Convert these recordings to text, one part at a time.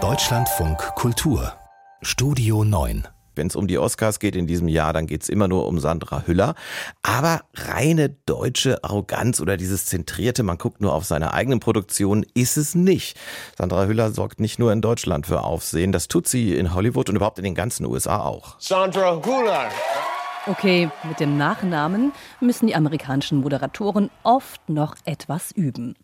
Deutschlandfunk Kultur Studio 9 wenn es um die Oscars geht in diesem Jahr, dann geht es immer nur um Sandra Hüller. Aber reine deutsche Arroganz oder dieses zentrierte, man guckt nur auf seine eigenen Produktionen, ist es nicht. Sandra Hüller sorgt nicht nur in Deutschland für Aufsehen, das tut sie in Hollywood und überhaupt in den ganzen USA auch. Sandra Hüller. Okay, mit dem Nachnamen müssen die amerikanischen Moderatoren oft noch etwas üben.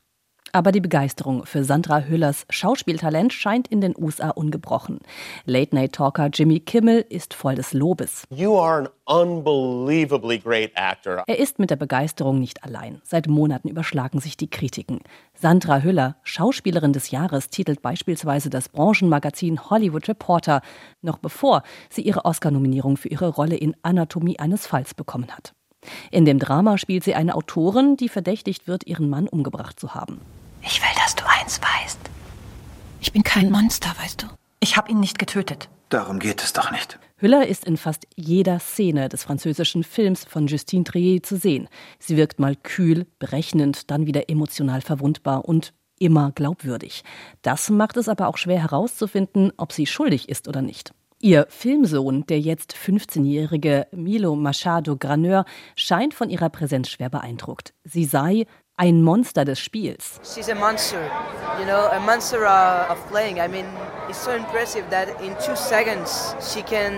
Aber die Begeisterung für Sandra Hüllers Schauspieltalent scheint in den USA ungebrochen. Late-Night-Talker Jimmy Kimmel ist voll des Lobes. You are an unbelievably great actor. Er ist mit der Begeisterung nicht allein. Seit Monaten überschlagen sich die Kritiken. Sandra Hüller, Schauspielerin des Jahres, titelt beispielsweise das Branchenmagazin Hollywood Reporter, noch bevor sie ihre Oscar-Nominierung für ihre Rolle in Anatomie eines Falls bekommen hat. In dem Drama spielt sie eine Autorin, die verdächtigt wird, ihren Mann umgebracht zu haben. Ich will, dass du eins weißt. Ich bin kein Monster, weißt du. Ich habe ihn nicht getötet. Darum geht es doch nicht. Hüller ist in fast jeder Szene des französischen Films von Justine Trier zu sehen. Sie wirkt mal kühl, berechnend, dann wieder emotional verwundbar und immer glaubwürdig. Das macht es aber auch schwer herauszufinden, ob sie schuldig ist oder nicht. Ihr Filmsohn, der jetzt 15-jährige Milo Machado Graneur, scheint von ihrer Präsenz schwer beeindruckt. Sie sei ein Monster des Spiels. She's a monster, you know, a monster of playing. I mean, it's so impressive that in two seconds she can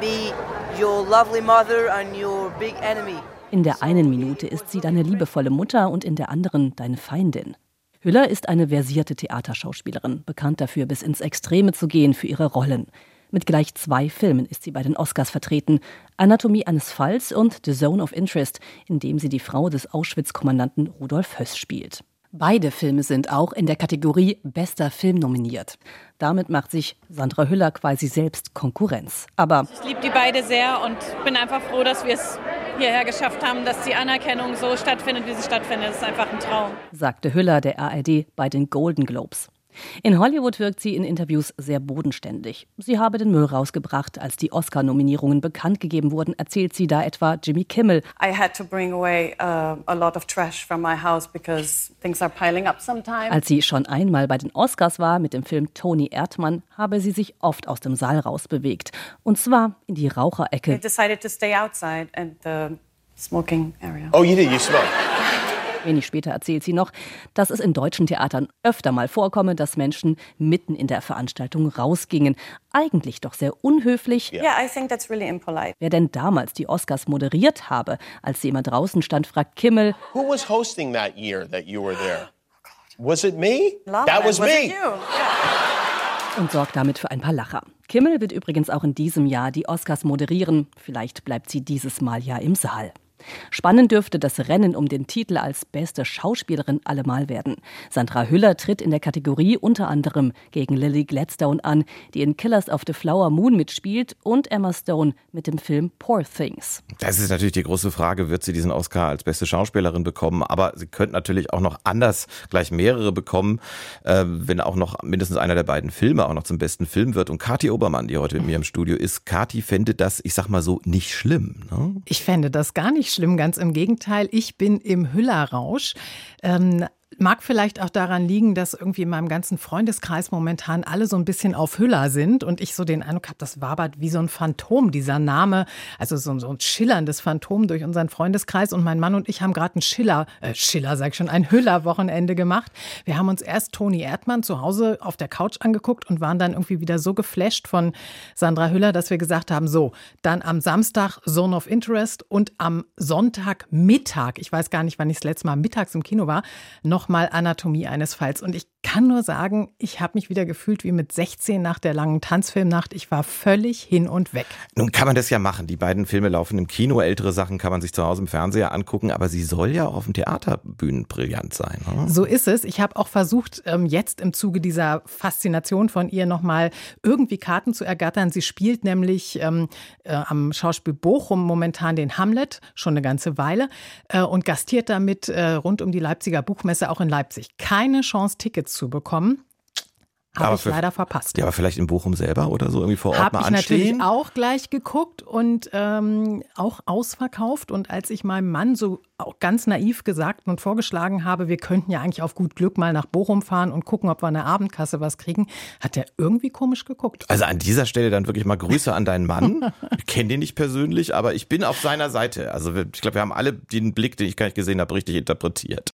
be your lovely mother and your big enemy. In der einen Minute ist sie deine liebevolle Mutter und in der anderen deine Feindin. Hüller ist eine versierte Theaterschauspielerin, bekannt dafür, bis ins Extreme zu gehen für ihre Rollen. Mit gleich zwei Filmen ist sie bei den Oscars vertreten. Anatomie eines Falls und The Zone of Interest, in dem sie die Frau des Auschwitz-Kommandanten Rudolf Höss spielt. Beide Filme sind auch in der Kategorie Bester Film nominiert. Damit macht sich Sandra Hüller quasi selbst Konkurrenz. Aber ich liebe die beide sehr und bin einfach froh, dass wir es hierher geschafft haben, dass die Anerkennung so stattfindet, wie sie stattfindet. Das ist einfach ein Traum, sagte Hüller der ARD bei den Golden Globes. In Hollywood wirkt sie in Interviews sehr bodenständig. Sie habe den Müll rausgebracht, als die Oscar-Nominierungen bekannt gegeben wurden, erzählt sie da etwa Jimmy Kimmel. I had to bring away uh, a lot of trash from my house because things are piling up sometimes. Als sie schon einmal bei den Oscars war mit dem Film Tony Erdmann, habe sie sich oft aus dem Saal rausbewegt. Und zwar in die Raucherecke. I decided to stay outside and the smoking area. Oh, you did? You smoked? Wenig später erzählt sie noch, dass es in deutschen Theatern öfter mal vorkomme, dass Menschen mitten in der Veranstaltung rausgingen. Eigentlich doch sehr unhöflich. Yeah, I think that's really impolite. Wer denn damals die Oscars moderiert habe, als sie immer draußen stand, fragt Kimmel. Who was hosting that year that you were there? Was it me? Lala, that was, was me. Yeah. Und sorgt damit für ein paar Lacher. Kimmel wird übrigens auch in diesem Jahr die Oscars moderieren. Vielleicht bleibt sie dieses Mal ja im Saal. Spannend dürfte das Rennen um den Titel als beste Schauspielerin allemal werden. Sandra Hüller tritt in der Kategorie unter anderem gegen Lily Gladstone an, die in Killers of the Flower Moon mitspielt, und Emma Stone mit dem Film Poor Things. Das ist natürlich die große Frage, wird sie diesen Oscar als beste Schauspielerin bekommen? Aber sie könnte natürlich auch noch anders gleich mehrere bekommen, äh, wenn auch noch mindestens einer der beiden Filme auch noch zum besten Film wird. Und Kathi Obermann, die heute mit mir im Studio ist, Kathi fände das, ich sag mal so, nicht schlimm. Ne? Ich fände das gar nicht schlimm, ganz im Gegenteil. Ich bin im Hüllerrausch. Ähm, Mag vielleicht auch daran liegen, dass irgendwie in meinem ganzen Freundeskreis momentan alle so ein bisschen auf Hüller sind und ich so den Eindruck habe, das wabert wie so ein Phantom, dieser Name, also so, so ein schillerndes Phantom durch unseren Freundeskreis. Und mein Mann und ich haben gerade ein Schiller, äh, Schiller sag ich schon, ein Hüller-Wochenende gemacht. Wir haben uns erst Toni Erdmann zu Hause auf der Couch angeguckt und waren dann irgendwie wieder so geflasht von Sandra Hüller, dass wir gesagt haben, so, dann am Samstag Zone of Interest und am Sonntagmittag, ich weiß gar nicht, wann ich das letzte Mal mittags im Kino war, noch nochmal Anatomie eines Falls. Und ich kann nur sagen, ich habe mich wieder gefühlt wie mit 16 nach der langen Tanzfilmnacht. Ich war völlig hin und weg. Nun kann man das ja machen. Die beiden Filme laufen im Kino. Ältere Sachen kann man sich zu Hause im Fernseher angucken. Aber sie soll ja auf dem Theaterbühnen brillant sein. Oder? So ist es. Ich habe auch versucht, ähm, jetzt im Zuge dieser Faszination von ihr nochmal irgendwie Karten zu ergattern. Sie spielt nämlich ähm, äh, am Schauspiel Bochum momentan den Hamlet, schon eine ganze Weile, äh, und gastiert damit äh, rund um die Leipziger Buchmesse auch in Leipzig. Keine Chance, Tickets zu bekommen. Habe ich leider verpasst. Ja, aber vielleicht in Bochum selber oder so irgendwie vor Ort Hab mal ich anstehen? natürlich auch gleich geguckt und ähm, auch ausverkauft. Und als ich meinem Mann so auch ganz naiv gesagt und vorgeschlagen habe, wir könnten ja eigentlich auf gut Glück mal nach Bochum fahren und gucken, ob wir an der Abendkasse was kriegen, hat er irgendwie komisch geguckt. Also an dieser Stelle dann wirklich mal Grüße an deinen Mann. Ich kenne den nicht persönlich, aber ich bin auf seiner Seite. Also ich glaube, wir haben alle den Blick, den ich gar nicht gesehen habe, richtig interpretiert.